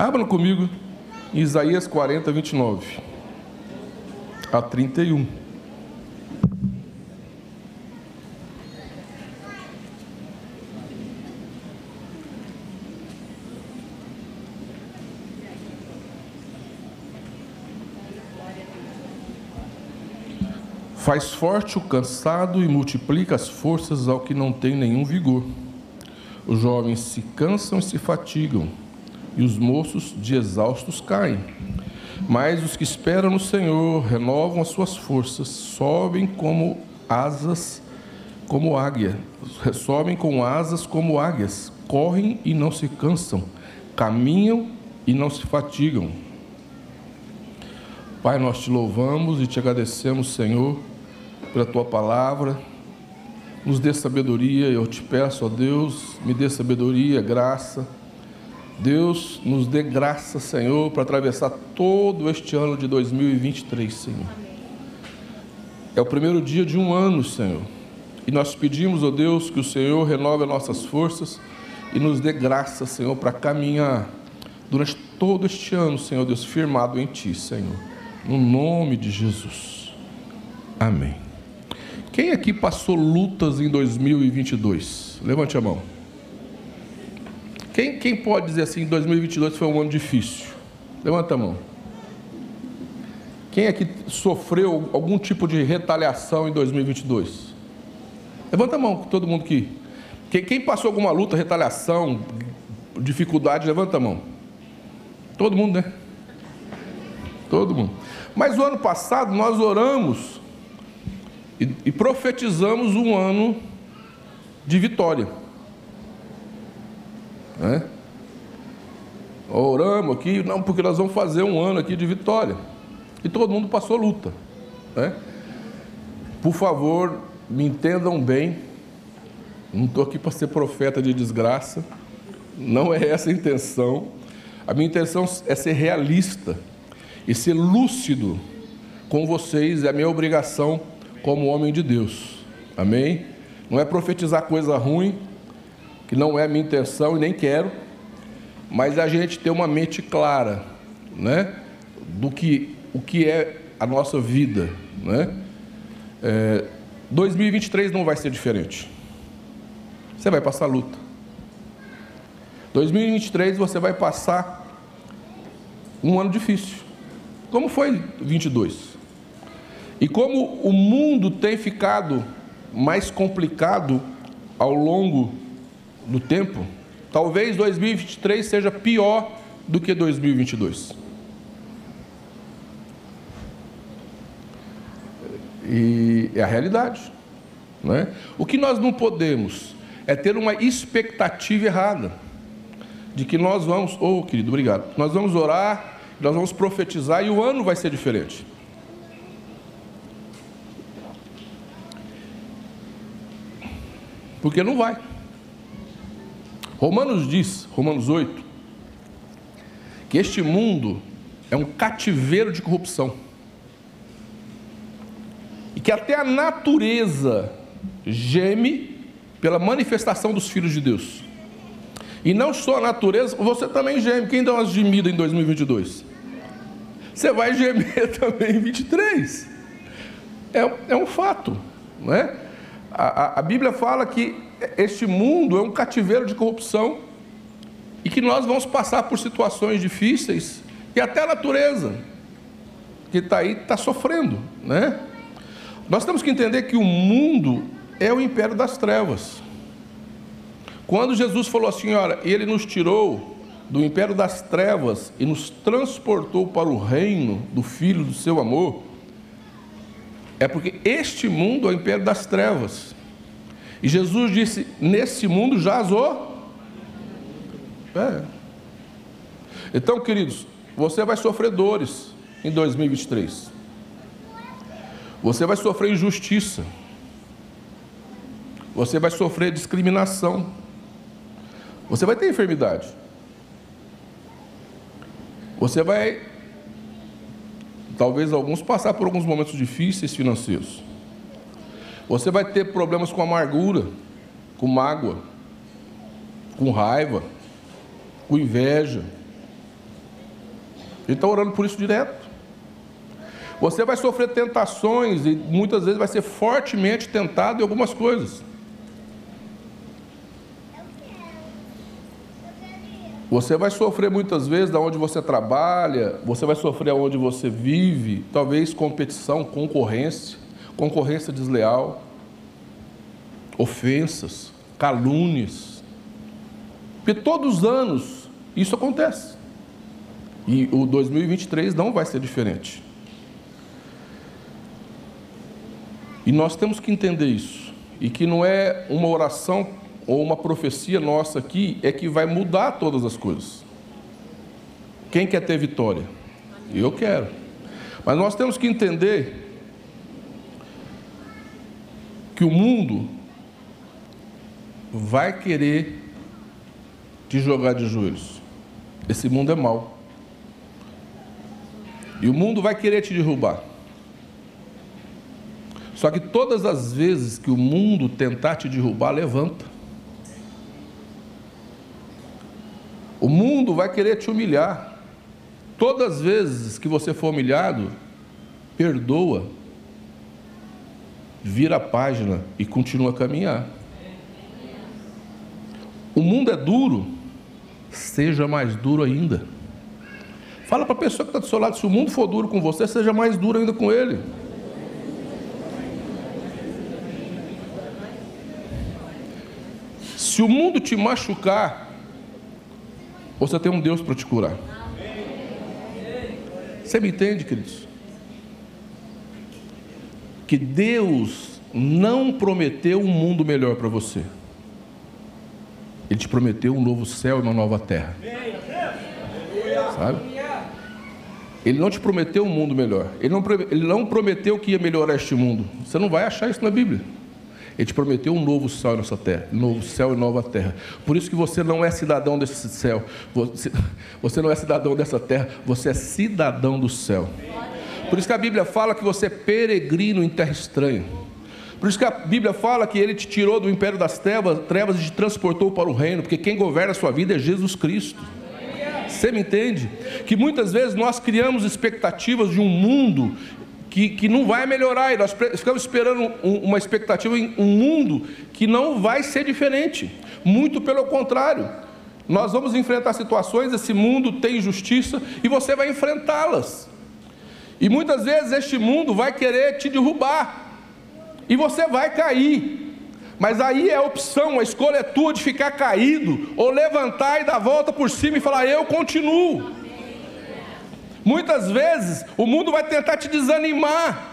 Abram comigo Isaías 40, 29 a 31. Faz forte o cansado e multiplica as forças ao que não tem nenhum vigor. Os jovens se cansam e se fatigam, e os moços de exaustos caem. Mas os que esperam no Senhor renovam as suas forças, sobem como asas, como águia, sobem com asas como águias, correm e não se cansam, caminham e não se fatigam. Pai, nós te louvamos e te agradecemos, Senhor, pela tua palavra. Nos dê sabedoria, eu te peço, ó Deus, me dê sabedoria, graça Deus nos dê graça, Senhor, para atravessar todo este ano de 2023, Senhor. É o primeiro dia de um ano, Senhor. E nós pedimos, ó Deus, que o Senhor renove as nossas forças e nos dê graça, Senhor, para caminhar durante todo este ano, Senhor Deus, firmado em Ti, Senhor. No nome de Jesus. Amém. Quem aqui passou lutas em 2022? Levante a mão. Quem, quem pode dizer assim, 2022 foi um ano difícil? Levanta a mão. Quem aqui sofreu algum tipo de retaliação em 2022? Levanta a mão, todo mundo aqui. Quem, quem passou alguma luta, retaliação, dificuldade, levanta a mão. Todo mundo, né? Todo mundo. Mas o ano passado nós oramos e, e profetizamos um ano de vitória. Né? Oramos aqui, não, porque nós vamos fazer um ano aqui de vitória. E todo mundo passou luta. Né? Por favor, me entendam bem. Não estou aqui para ser profeta de desgraça. Não é essa a intenção. A minha intenção é ser realista e ser lúcido com vocês. É a minha obrigação como homem de Deus. Amém? Não é profetizar coisa ruim, que não é minha intenção e nem quero, mas a gente ter uma mente clara, né, do que o que é a nossa vida, né? É, 2023 não vai ser diferente. Você vai passar luta. 2023 você vai passar um ano difícil. Como foi 22? E como o mundo tem ficado mais complicado ao longo do tempo, talvez 2023 seja pior do que 2022. E é a realidade. Não é? O que nós não podemos é ter uma expectativa errada de que nós vamos, oh querido, obrigado, nós vamos orar, nós vamos profetizar e o ano vai ser diferente. Porque não vai. Romanos diz, Romanos 8, que este mundo é um cativeiro de corrupção. E que até a natureza geme pela manifestação dos filhos de Deus. E não só a natureza, você também geme. Quem dá umas gemidas em 2022? Você vai gemer também em 23. É, é um fato, não é? A, a, a Bíblia fala que este mundo é um cativeiro de corrupção e que nós vamos passar por situações difíceis e até a natureza que está aí está sofrendo, né? Nós temos que entender que o mundo é o império das trevas. Quando Jesus falou assim, olha, ele nos tirou do império das trevas e nos transportou para o reino do Filho do seu amor, é porque este mundo é o império das trevas. E Jesus disse: Nesse mundo jaz o. É. Então, queridos, você vai sofrer dores em 2023. Você vai sofrer injustiça. Você vai sofrer discriminação. Você vai ter enfermidade. Você vai, talvez alguns, passar por alguns momentos difíceis financeiros. Você vai ter problemas com amargura, com mágoa, com raiva, com inveja. gente está orando por isso direto. Você vai sofrer tentações e muitas vezes vai ser fortemente tentado em algumas coisas. Você vai sofrer muitas vezes da onde você trabalha, você vai sofrer onde você vive, talvez competição, concorrência, concorrência desleal, ofensas, calúnias. Porque todos os anos isso acontece. E o 2023 não vai ser diferente. E nós temos que entender isso. E que não é uma oração ou uma profecia nossa aqui é que vai mudar todas as coisas. Quem quer ter vitória? Eu quero. Mas nós temos que entender que o mundo vai querer te jogar de joelhos. Esse mundo é mau. E o mundo vai querer te derrubar. Só que todas as vezes que o mundo tentar te derrubar, levanta. O mundo vai querer te humilhar. Todas as vezes que você for humilhado, perdoa, vira a página e continua a caminhar. O mundo é duro, seja mais duro ainda. Fala para a pessoa que está do seu lado, se o mundo for duro com você, seja mais duro ainda com ele. Se o mundo te machucar, você tem um Deus para te curar. Você me entende, queridos? Que Deus não prometeu um mundo melhor para você. Ele te prometeu um novo céu e uma nova terra. Sabe? Ele não te prometeu um mundo melhor. Ele não, ele não prometeu que ia melhorar este mundo. Você não vai achar isso na Bíblia. Ele te prometeu um novo céu nessa terra, novo céu e nova terra. Por isso que você não é cidadão desse céu, você, você não é cidadão dessa terra, você é cidadão do céu. Por isso que a Bíblia fala que você é peregrino em terra estranha. Por isso que a Bíblia fala que ele te tirou do império das trevas, trevas e te transportou para o reino, porque quem governa a sua vida é Jesus Cristo. Você me entende? Que muitas vezes nós criamos expectativas de um mundo que, que não vai melhorar, e nós ficamos esperando um, uma expectativa em um mundo que não vai ser diferente, muito pelo contrário. Nós vamos enfrentar situações, esse mundo tem injustiça e você vai enfrentá-las. E muitas vezes este mundo vai querer te derrubar, e você vai cair. Mas aí é a opção, a escolha é tua de ficar caído, ou levantar e dar volta por cima e falar: Eu continuo. Muitas vezes o mundo vai tentar te desanimar,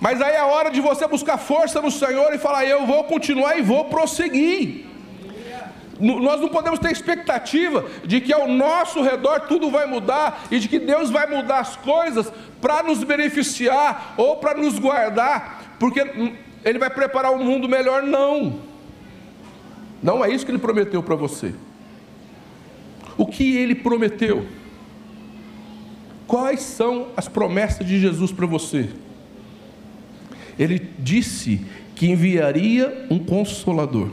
mas aí é a hora de você buscar força no Senhor e falar: Eu vou continuar e vou prosseguir. Nós não podemos ter expectativa de que ao nosso redor tudo vai mudar e de que Deus vai mudar as coisas para nos beneficiar ou para nos guardar, porque Ele vai preparar um mundo melhor, não. Não é isso que Ele prometeu para você. O que Ele prometeu? Quais são as promessas de Jesus para você? Ele disse que enviaria um consolador.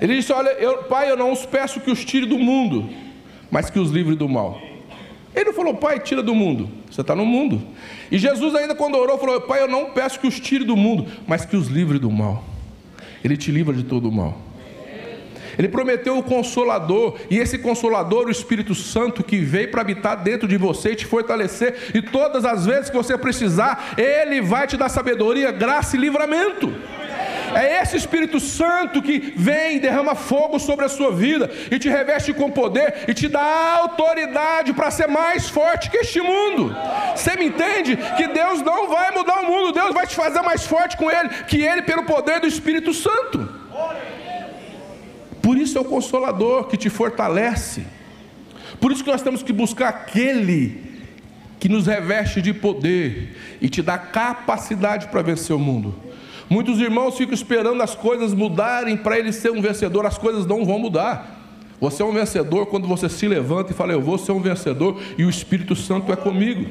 Ele disse: Olha, eu, Pai, eu não os peço que os tire do mundo, mas que os livre do mal. Ele não falou, Pai, tira do mundo. Você está no mundo. E Jesus, ainda quando orou, falou: Pai, eu não peço que os tire do mundo, mas que os livre do mal. Ele te livra de todo o mal. Ele prometeu o consolador, e esse consolador, o Espírito Santo, que veio para habitar dentro de você e te fortalecer, e todas as vezes que você precisar, ele vai te dar sabedoria, graça e livramento. É esse Espírito Santo que vem, derrama fogo sobre a sua vida e te reveste com poder e te dá autoridade para ser mais forte que este mundo. Você me entende? Que Deus não vai mudar o mundo, Deus vai te fazer mais forte com Ele, que Ele pelo poder do Espírito Santo. Por isso é o consolador que te fortalece. Por isso que nós temos que buscar aquele que nos reveste de poder e te dá capacidade para vencer o mundo. Muitos irmãos ficam esperando as coisas mudarem para ele ser um vencedor, as coisas não vão mudar. Você é um vencedor quando você se levanta e fala: Eu vou ser um vencedor e o Espírito Santo é comigo.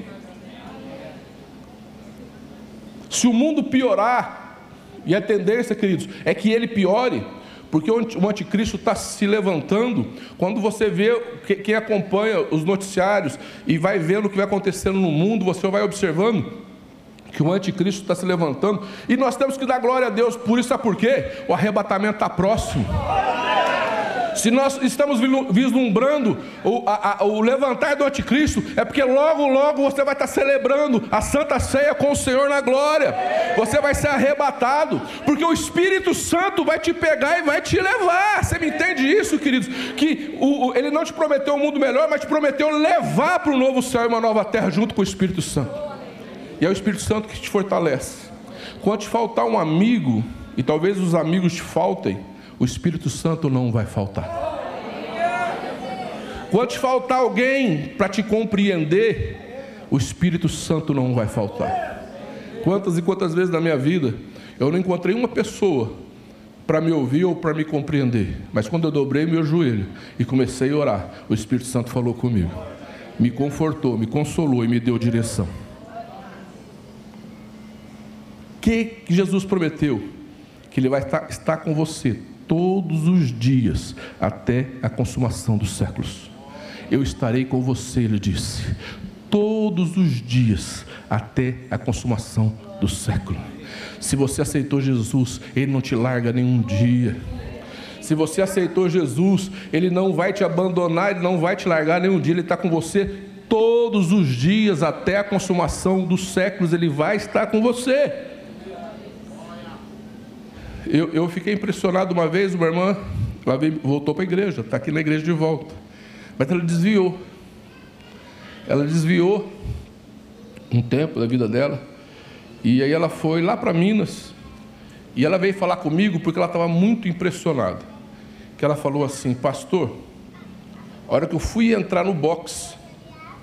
Se o mundo piorar, e a tendência, queridos, é que ele piore, porque o anticristo está se levantando. Quando você vê, quem acompanha os noticiários e vai vendo o que vai acontecendo no mundo, você vai observando que o anticristo está se levantando. E nós temos que dar glória a Deus por isso, sabe por quê? O arrebatamento está próximo. Se nós estamos vislumbrando o, a, a, o, levantar do anticristo, é porque logo, logo você vai estar celebrando a Santa Ceia com o Senhor na glória. Você vai ser arrebatado, porque o Espírito Santo vai te pegar e vai te levar. Você me entende isso, queridos? Que o, o, ele não te prometeu um mundo melhor, mas te prometeu levar para um novo céu e uma nova terra junto com o Espírito Santo. E é o Espírito Santo que te fortalece. Quando te faltar um amigo, e talvez os amigos te faltem, o Espírito Santo não vai faltar. Quando te faltar alguém para te compreender, o Espírito Santo não vai faltar. Quantas e quantas vezes na minha vida eu não encontrei uma pessoa para me ouvir ou para me compreender, mas quando eu dobrei meu joelho e comecei a orar, o Espírito Santo falou comigo, me confortou, me consolou e me deu direção. Que Jesus prometeu? Que Ele vai estar, estar com você todos os dias, até a consumação dos séculos. Eu estarei com você, ele disse, todos os dias, até a consumação do século. Se você aceitou Jesus, ele não te larga nenhum dia. Se você aceitou Jesus, ele não vai te abandonar, ele não vai te largar nenhum dia, ele está com você todos os dias, até a consumação dos séculos, ele vai estar com você. Eu, eu fiquei impressionado uma vez, uma irmã, ela veio, voltou para a igreja, está aqui na igreja de volta. Mas ela desviou. Ela desviou um tempo da vida dela. E aí ela foi lá para Minas. E ela veio falar comigo porque ela estava muito impressionada. Que ela falou assim, pastor, a hora que eu fui entrar no box,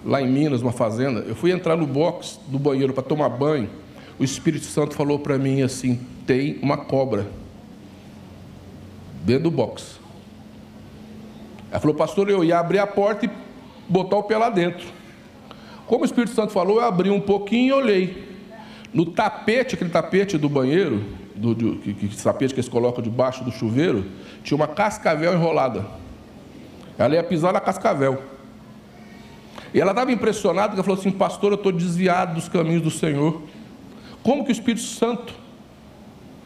lá em Minas, uma fazenda, eu fui entrar no box do banheiro para tomar banho o Espírito Santo falou para mim assim: tem uma cobra dentro do box. Ela falou, pastor, eu ia abrir a porta e botar o pé lá dentro. Como o Espírito Santo falou, eu abri um pouquinho e olhei. No tapete, aquele tapete do banheiro, do, do que, que, tapete que eles colocam debaixo do chuveiro, tinha uma cascavel enrolada. Ela ia pisar na cascavel. E ela estava impressionada, porque ela falou assim, pastor, eu estou desviado dos caminhos do Senhor. Como que o Espírito Santo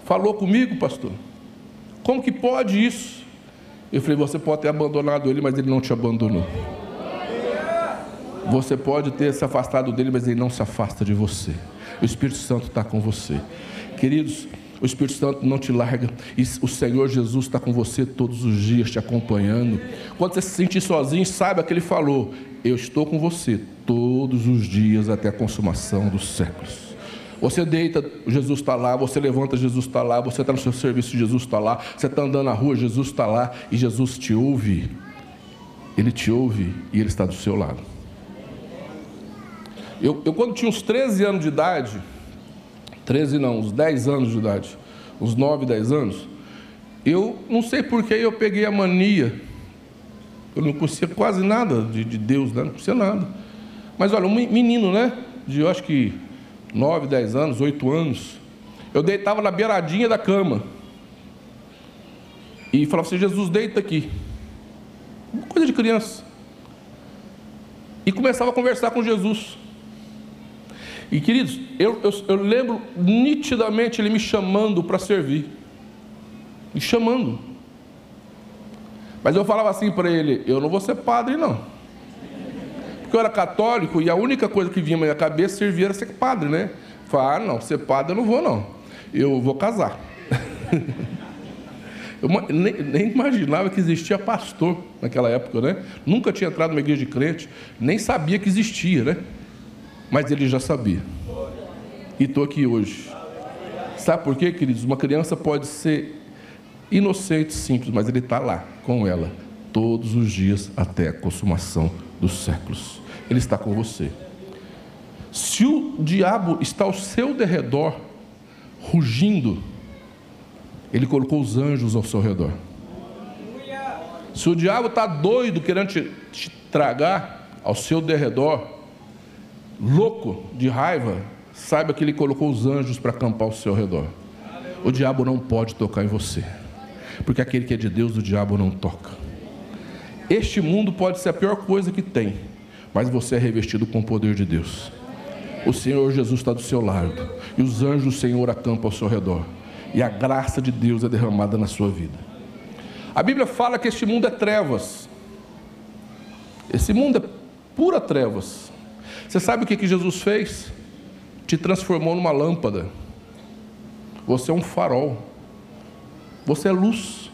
falou comigo, pastor? Como que pode isso? Eu falei: você pode ter abandonado ele, mas ele não te abandonou. Você pode ter se afastado dele, mas ele não se afasta de você. O Espírito Santo está com você. Queridos, o Espírito Santo não te larga. E o Senhor Jesus está com você todos os dias, te acompanhando. Quando você se sentir sozinho, saiba que Ele falou: Eu estou com você todos os dias até a consumação dos séculos. Você deita, Jesus está lá. Você levanta, Jesus está lá. Você está no seu serviço, Jesus está lá. Você está andando na rua, Jesus está lá. E Jesus te ouve. Ele te ouve e Ele está do seu lado. Eu, eu quando tinha uns 13 anos de idade, 13 não, uns 10 anos de idade, uns 9, 10 anos, eu não sei porque eu peguei a mania. Eu não conhecia quase nada de, de Deus, né? não conhecia nada. Mas olha, um menino, né? De eu acho que 9, 10 anos, 8 anos, eu deitava na beiradinha da cama e falava assim: Jesus, deita aqui. Coisa de criança. E começava a conversar com Jesus. E queridos, eu, eu, eu lembro nitidamente ele me chamando para servir. Me chamando. Mas eu falava assim para ele: Eu não vou ser padre, não. Porque eu era católico e a única coisa que vinha na minha cabeça servia era ser padre, né? Falei, ah, não, ser padre eu não vou, não. Eu vou casar. eu nem, nem, imaginava que existia pastor naquela época, né? Nunca tinha entrado numa igreja de crente, nem sabia que existia, né? Mas ele já sabia. E estou aqui hoje. Sabe por quê, queridos? Uma criança pode ser inocente, simples, mas ele está lá com ela todos os dias até a consumação dos séculos. Ele está com você. Se o diabo está ao seu derredor, rugindo, ele colocou os anjos ao seu redor. Se o diabo está doido, querendo te, te tragar ao seu derredor, louco de raiva, saiba que ele colocou os anjos para acampar ao seu redor. O diabo não pode tocar em você. Porque aquele que é de Deus, o diabo não toca. Este mundo pode ser a pior coisa que tem, mas você é revestido com o poder de Deus. O Senhor Jesus está do seu lado, e os anjos do Senhor acampam ao seu redor, e a graça de Deus é derramada na sua vida. A Bíblia fala que este mundo é trevas, esse mundo é pura trevas. Você sabe o que, que Jesus fez? Te transformou numa lâmpada. Você é um farol. Você é luz.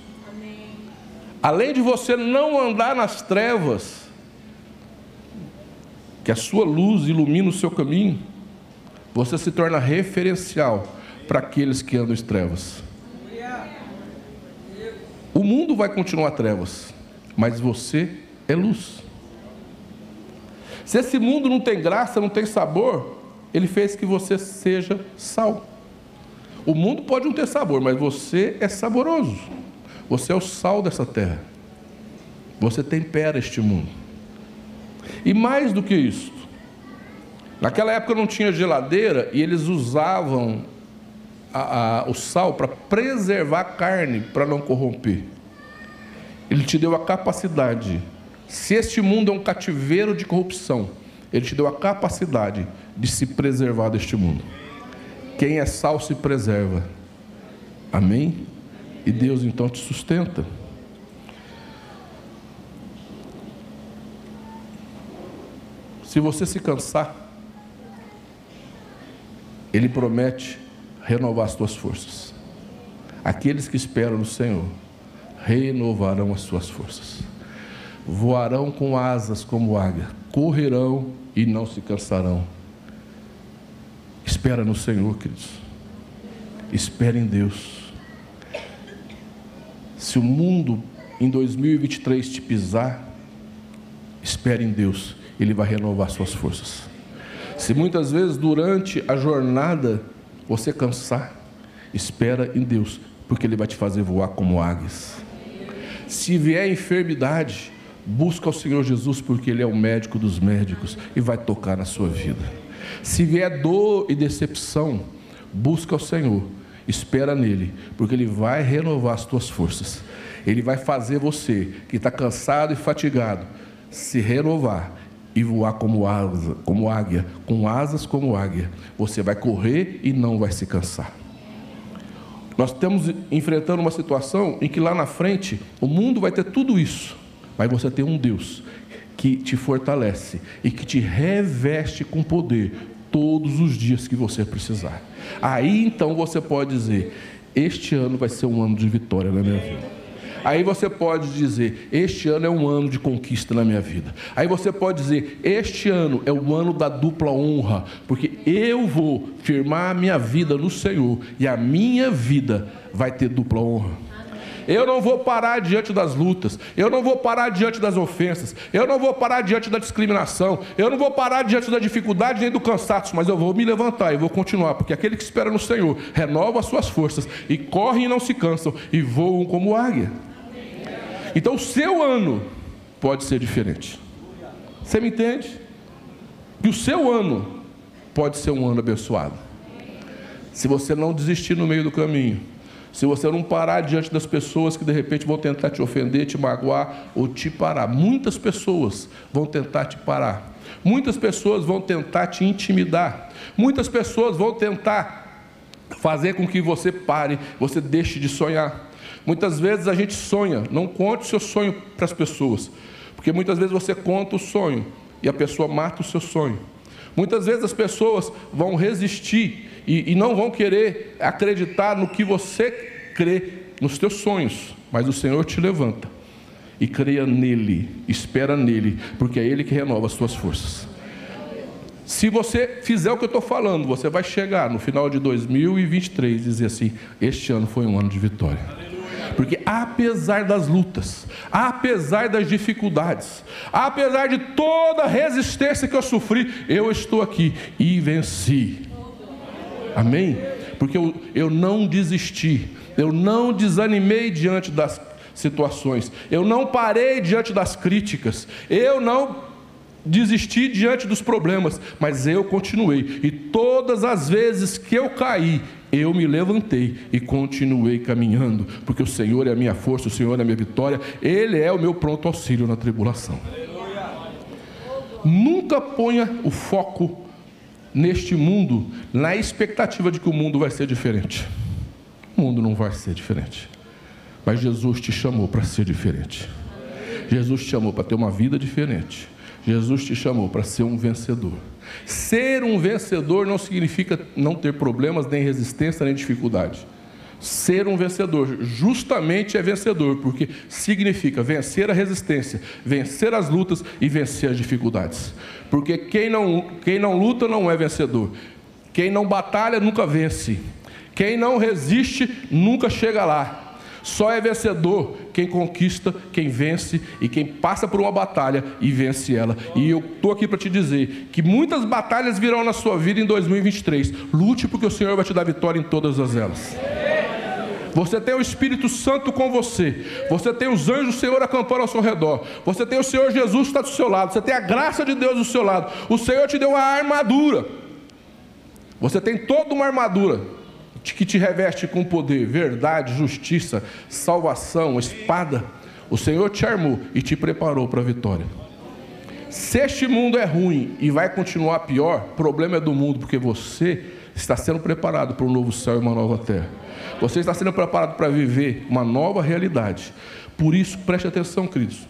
Além de você não andar nas trevas, que a sua luz ilumina o seu caminho, você se torna referencial para aqueles que andam em trevas. O mundo vai continuar trevas, mas você é luz. Se esse mundo não tem graça, não tem sabor, ele fez que você seja sal. O mundo pode não ter sabor, mas você é saboroso. Você é o sal dessa terra. Você tempera este mundo. E mais do que isso, naquela época não tinha geladeira e eles usavam a, a, o sal para preservar a carne, para não corromper. Ele te deu a capacidade se este mundo é um cativeiro de corrupção, Ele te deu a capacidade de se preservar deste mundo. Quem é sal se preserva. Amém? E Deus então te sustenta. Se você se cansar, Ele promete renovar as tuas forças. Aqueles que esperam no Senhor renovarão as suas forças voarão com asas como águia, correrão e não se cansarão. Espera no Senhor, queridos. Espera em Deus. Se o mundo em 2023 te pisar, espere em Deus, Ele vai renovar suas forças. Se muitas vezes durante a jornada você cansar, espera em Deus, porque Ele vai te fazer voar como águias. Se vier enfermidade, Busca o Senhor Jesus porque Ele é o médico dos médicos e vai tocar na sua vida. Se vier dor e decepção, busca o Senhor, espera nele, porque Ele vai renovar as tuas forças. Ele vai fazer você, que está cansado e fatigado, se renovar e voar como, asa, como águia, com asas como águia. Você vai correr e não vai se cansar. Nós estamos enfrentando uma situação em que lá na frente o mundo vai ter tudo isso mas você tem um Deus que te fortalece e que te reveste com poder todos os dias que você precisar. Aí então você pode dizer: Este ano vai ser um ano de vitória na minha vida. Aí você pode dizer: Este ano é um ano de conquista na minha vida. Aí você pode dizer: Este ano é o ano da dupla honra, porque eu vou firmar a minha vida no Senhor e a minha vida vai ter dupla honra. Eu não vou parar diante das lutas, eu não vou parar diante das ofensas, eu não vou parar diante da discriminação, eu não vou parar diante da dificuldade nem do cansaço, mas eu vou me levantar e vou continuar, porque aquele que espera no Senhor renova as suas forças e correm e não se cansam e voam como águia. Então o seu ano pode ser diferente. Você me entende? Que o seu ano pode ser um ano abençoado. Se você não desistir no meio do caminho, se você não parar diante das pessoas que de repente vão tentar te ofender, te magoar ou te parar. Muitas pessoas vão tentar te parar. Muitas pessoas vão tentar te intimidar. Muitas pessoas vão tentar fazer com que você pare, você deixe de sonhar. Muitas vezes a gente sonha, não conte o seu sonho para as pessoas, porque muitas vezes você conta o sonho e a pessoa mata o seu sonho. Muitas vezes as pessoas vão resistir e, e não vão querer acreditar no que você crê, nos teus sonhos, mas o Senhor te levanta e creia nele, espera nele, porque é ele que renova as tuas forças. Se você fizer o que eu estou falando, você vai chegar no final de 2023 e dizer assim: Este ano foi um ano de vitória. Porque apesar das lutas, apesar das dificuldades, apesar de toda a resistência que eu sofri, eu estou aqui e venci. Amém? Porque eu, eu não desisti, eu não desanimei diante das situações, eu não parei diante das críticas, eu não desisti diante dos problemas, mas eu continuei. E todas as vezes que eu caí, eu me levantei e continuei caminhando, porque o Senhor é a minha força, o Senhor é a minha vitória, Ele é o meu pronto auxílio na tribulação. Nunca ponha o foco neste mundo na expectativa de que o mundo vai ser diferente. O mundo não vai ser diferente. Mas Jesus te chamou para ser diferente. Jesus te chamou para ter uma vida diferente. Jesus te chamou para ser um vencedor. Ser um vencedor não significa não ter problemas, nem resistência, nem dificuldade. Ser um vencedor justamente é vencedor, porque significa vencer a resistência, vencer as lutas e vencer as dificuldades. Porque quem não, quem não luta não é vencedor. Quem não batalha nunca vence. Quem não resiste nunca chega lá. Só é vencedor quem conquista, quem vence e quem passa por uma batalha e vence ela. E eu estou aqui para te dizer que muitas batalhas virão na sua vida em 2023. Lute porque o Senhor vai te dar vitória em todas as elas. Você tem o Espírito Santo com você. Você tem os anjos do Senhor acampando ao seu redor. Você tem o Senhor Jesus que está do seu lado. Você tem a graça de Deus do seu lado. O Senhor te deu uma armadura. Você tem toda uma armadura que te reveste com poder, verdade, justiça, salvação, espada. O Senhor te armou e te preparou para a vitória. Se este mundo é ruim e vai continuar pior, problema é do mundo, porque você está sendo preparado para um novo céu e uma nova terra. Você está sendo preparado para viver uma nova realidade. Por isso, preste atenção, queridos.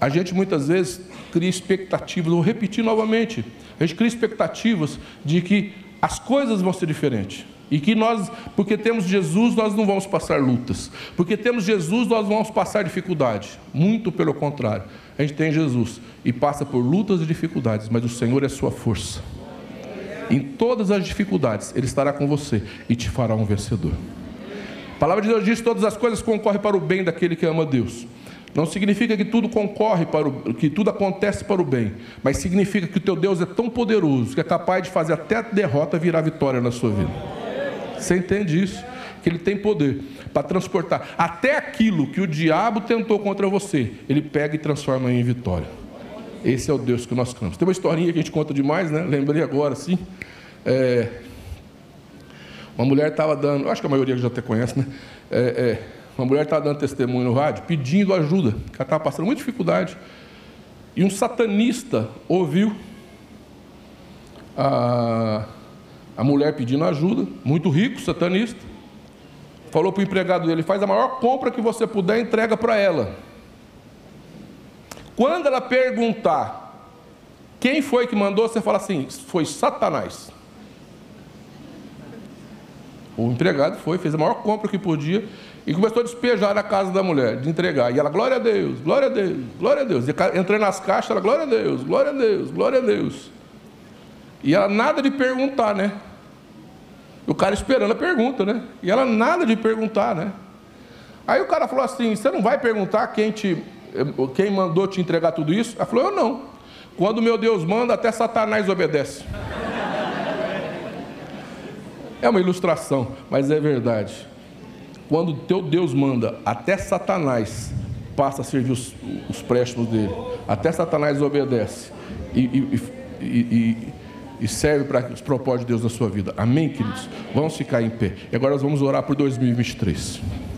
A gente muitas vezes cria expectativas, vou repetir novamente, a gente cria expectativas de que as coisas vão ser diferentes. E que nós, porque temos Jesus, nós não vamos passar lutas. Porque temos Jesus, nós vamos passar dificuldade. Muito pelo contrário. A gente tem Jesus e passa por lutas e dificuldades, mas o Senhor é sua força. Em todas as dificuldades, Ele estará com você e te fará um vencedor. A palavra de Deus diz: todas as coisas concorrem para o bem daquele que ama Deus. Não significa que tudo concorre para o, que tudo acontece para o bem, mas significa que o teu Deus é tão poderoso que é capaz de fazer até a derrota virar vitória na sua vida. Você entende isso? Que ele tem poder para transportar até aquilo que o diabo tentou contra você, ele pega e transforma em vitória. Esse é o Deus que nós cremos. Tem uma historinha que a gente conta demais, né? Lembrei agora, assim. É... Uma mulher estava dando, acho que a maioria já até conhece, né? É, é... Uma mulher estava dando testemunho no rádio, pedindo ajuda, que ela estava passando muita dificuldade. E um satanista ouviu a a mulher pedindo ajuda, muito rico, satanista. Falou para o empregado dele: faz a maior compra que você puder, entrega para ela. Quando ela perguntar quem foi que mandou, você fala assim: foi Satanás. O empregado foi, fez a maior compra que podia e começou a despejar na casa da mulher, de entregar. E ela, glória a Deus, glória a Deus, glória a Deus. E entrei nas caixas, ela, glória a Deus, glória a Deus, glória a Deus. E ela nada de perguntar, né? O cara esperando a pergunta, né? E ela nada de perguntar, né? Aí o cara falou assim: Você não vai perguntar quem, te, quem mandou te entregar tudo isso? Ela falou: Eu não. Quando meu Deus manda, até Satanás obedece. É uma ilustração, mas é verdade. Quando teu Deus manda, até Satanás passa a servir os, os préstimos dele. Até Satanás obedece. E, e, e, e serve para os propósitos de Deus na sua vida. Amém, queridos? Vamos ficar em pé. E agora nós vamos orar por 2023.